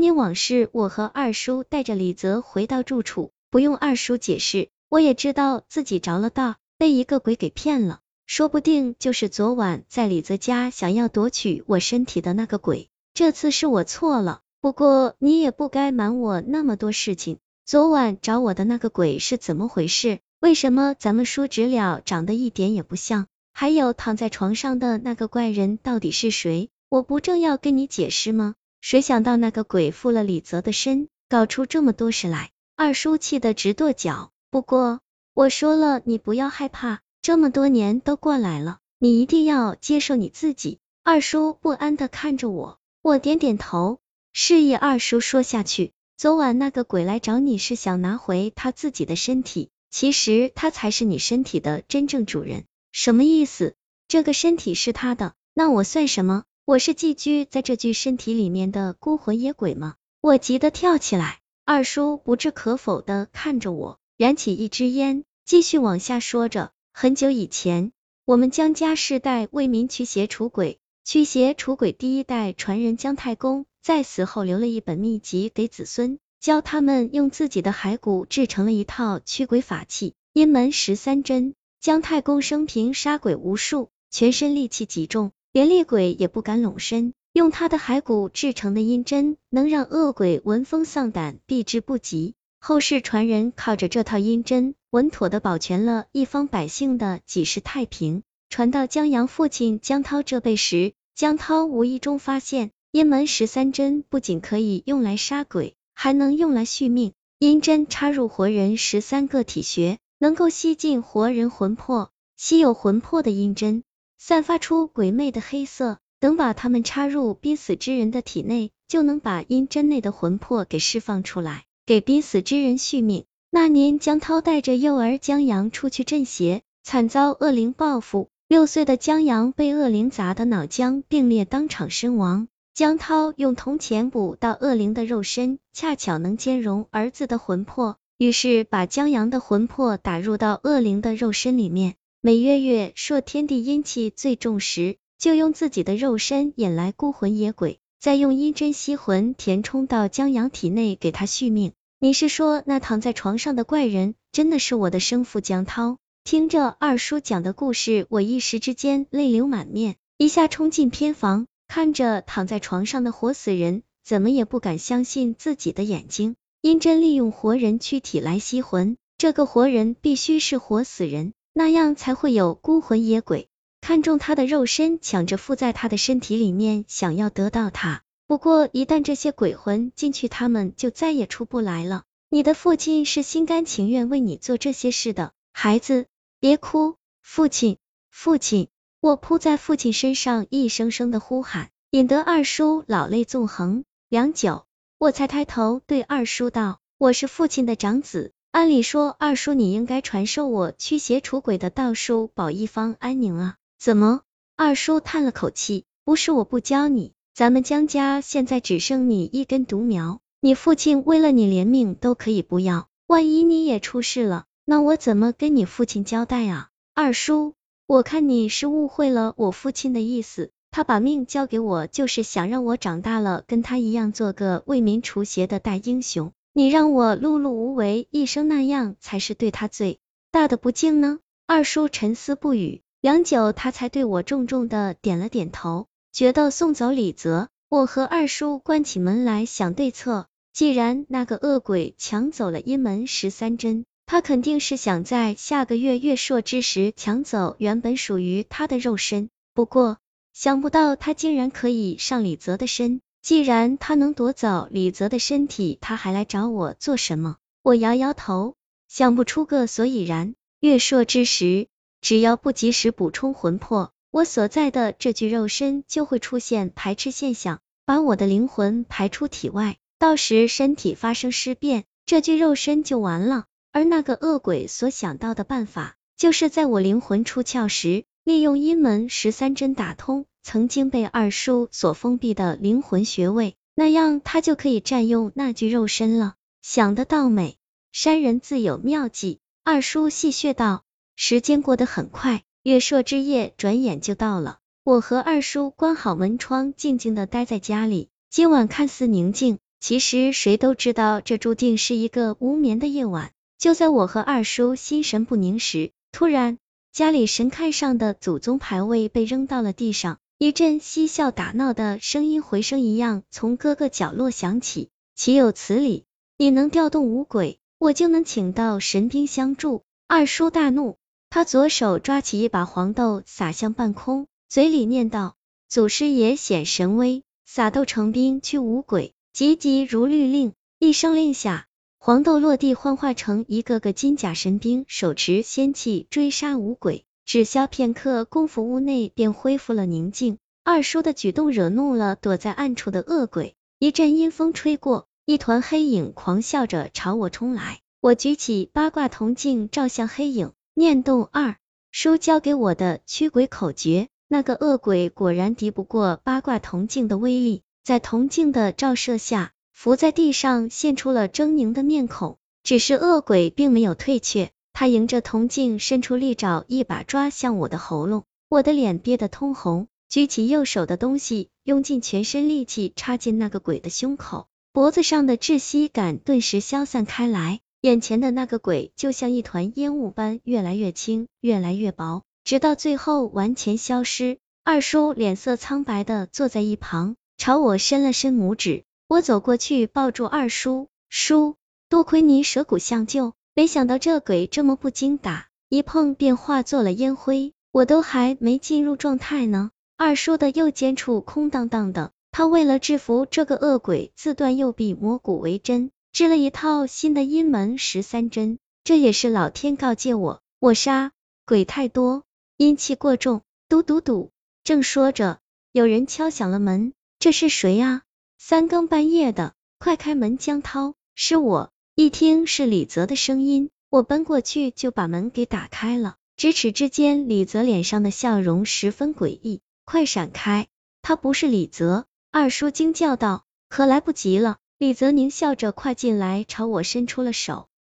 年往事，我和二叔带着李泽回到住处，不用二叔解释，我也知道自己着了道，被一个鬼给骗了，说不定就是昨晚在李泽家想要夺取我身体的那个鬼。这次是我错了，不过你也不该瞒我那么多事情。昨晚找我的那个鬼是怎么回事？为什么咱们叔侄俩长得一点也不像？还有躺在床上的那个怪人到底是谁？我不正要跟你解释吗？谁想到那个鬼附了李泽的身，搞出这么多事来？二叔气得直跺脚。不过我说了，你不要害怕，这么多年都过来了，你一定要接受你自己。二叔不安的看着我，我点点头，示意二叔说下去。昨晚那个鬼来找你是想拿回他自己的身体，其实他才是你身体的真正主人。什么意思？这个身体是他的，那我算什么？我是寄居在这具身体里面的孤魂野鬼吗？我急得跳起来。二叔不置可否的看着我，燃起一支烟，继续往下说着。很久以前，我们江家世代为民驱邪除鬼，驱邪除鬼第一代传人姜太公。在死后留了一本秘籍给子孙，教他们用自己的骸骨制成了一套驱鬼法器——阴门十三针。姜太公生平杀鬼无数，全身戾气极重，连厉鬼也不敢拢身。用他的骸骨制成的阴针，能让恶鬼闻风丧胆，避之不及。后世传人靠着这套阴针，稳妥的保全了一方百姓的几世太平。传到江阳父亲江涛这辈时，江涛无意中发现。阴门十三针不仅可以用来杀鬼，还能用来续命。阴针插入活人十三个体穴，能够吸进活人魂魄。吸有魂魄的阴针，散发出鬼魅的黑色。等把它们插入濒死之人的体内，就能把阴针内的魂魄给释放出来，给濒死之人续命。那年，江涛带着幼儿江阳出去镇邪，惨遭恶灵报复。六岁的江阳被恶灵砸得脑浆迸裂，当场身亡。江涛用铜钱补到恶灵的肉身，恰巧能兼容儿子的魂魄，于是把江阳的魂魄打入到恶灵的肉身里面。每月月朔天地阴气最重时，就用自己的肉身引来孤魂野鬼，再用阴针吸魂填充到江阳体内，给他续命。你是说那躺在床上的怪人真的是我的生父江涛？听着二叔讲的故事，我一时之间泪流满面，一下冲进偏房。看着躺在床上的活死人，怎么也不敢相信自己的眼睛。阴针利用活人躯体来吸魂，这个活人必须是活死人，那样才会有孤魂野鬼看中他的肉身，抢着附在他的身体里面，想要得到他。不过一旦这些鬼魂进去，他们就再也出不来了。你的父亲是心甘情愿为你做这些事的，孩子，别哭，父亲，父亲。我扑在父亲身上，一声声的呼喊，引得二叔老泪纵横。良久，我才抬头对二叔道：“我是父亲的长子，按理说，二叔你应该传授我驱邪除鬼的道术，保一方安宁啊。怎么？”二叔叹了口气：“不是我不教你，咱们江家现在只剩你一根独苗，你父亲为了你连命都可以不要，万一你也出事了，那我怎么跟你父亲交代啊？”二叔。我看你是误会了我父亲的意思，他把命交给我，就是想让我长大了跟他一样做个为民除邪的大英雄。你让我碌碌无为一生那样，才是对他最大的不敬呢。二叔沉思不语，良久，他才对我重重的点了点头，觉得送走李泽，我和二叔关起门来想对策。既然那个恶鬼抢走了阴门十三针。他肯定是想在下个月月朔之时抢走原本属于他的肉身，不过想不到他竟然可以上李泽的身。既然他能夺走李泽的身体，他还来找我做什么？我摇摇头，想不出个所以然。月朔之时，只要不及时补充魂魄，我所在的这具肉身就会出现排斥现象，把我的灵魂排出体外。到时身体发生尸变，这具肉身就完了。而那个恶鬼所想到的办法，就是在我灵魂出窍时，利用阴门十三针打通曾经被二叔所封闭的灵魂穴位，那样他就可以占用那具肉身了。想得到美，山人自有妙计。二叔戏谑道。时间过得很快，月朔之夜转眼就到了。我和二叔关好门窗，静静的待在家里。今晚看似宁静，其实谁都知道，这注定是一个无眠的夜晚。就在我和二叔心神不宁时，突然家里神龛上的祖宗牌位被扔到了地上，一阵嬉笑打闹的声音回声一样从各个角落响起。岂有此理！你能调动五鬼，我就能请到神兵相助。二叔大怒，他左手抓起一把黄豆撒向半空，嘴里念道：“祖师爷显神威，撒豆成兵驱五鬼。”急急如律令，一声令下，黄豆落地，幻化成一个个金甲神兵，手持仙器追杀五鬼。只消片刻功夫，屋内便恢复了宁静。二叔的举动惹怒了躲在暗处的恶鬼，一阵阴风吹过，一团黑影狂笑着朝我冲来。我举起八卦铜镜照向黑影，念动二叔教给我的驱鬼口诀，那个恶鬼果然敌不过八卦铜镜的威力。在铜镜的照射下，伏在地上现出了狰狞的面孔。只是恶鬼并没有退却，他迎着铜镜伸出利爪，一把抓向我的喉咙。我的脸憋得通红，举起右手的东西，用尽全身力气插进那个鬼的胸口，脖子上的窒息感顿时消散开来。眼前的那个鬼就像一团烟雾般，越来越轻，越来越薄，直到最后完全消失。二叔脸色苍白的坐在一旁。朝我伸了伸拇指，我走过去抱住二叔，叔，多亏你舍骨相救，没想到这鬼这么不经打，一碰便化作了烟灰，我都还没进入状态呢。二叔的右肩处空荡荡的，他为了制服这个恶鬼，自断右臂，磨骨为针，织了一套新的阴门十三针，这也是老天告诫我，我杀鬼太多，阴气过重。嘟嘟嘟，正说着，有人敲响了门。这是谁啊？三更半夜的，快开门！江涛，是我。一听是李泽的声音，我奔过去就把门给打开了。咫尺之间，李泽脸上的笑容十分诡异。快闪开！他不是李泽。二叔惊叫道。可来不及了，李泽狞笑着跨进来，朝我伸出了手。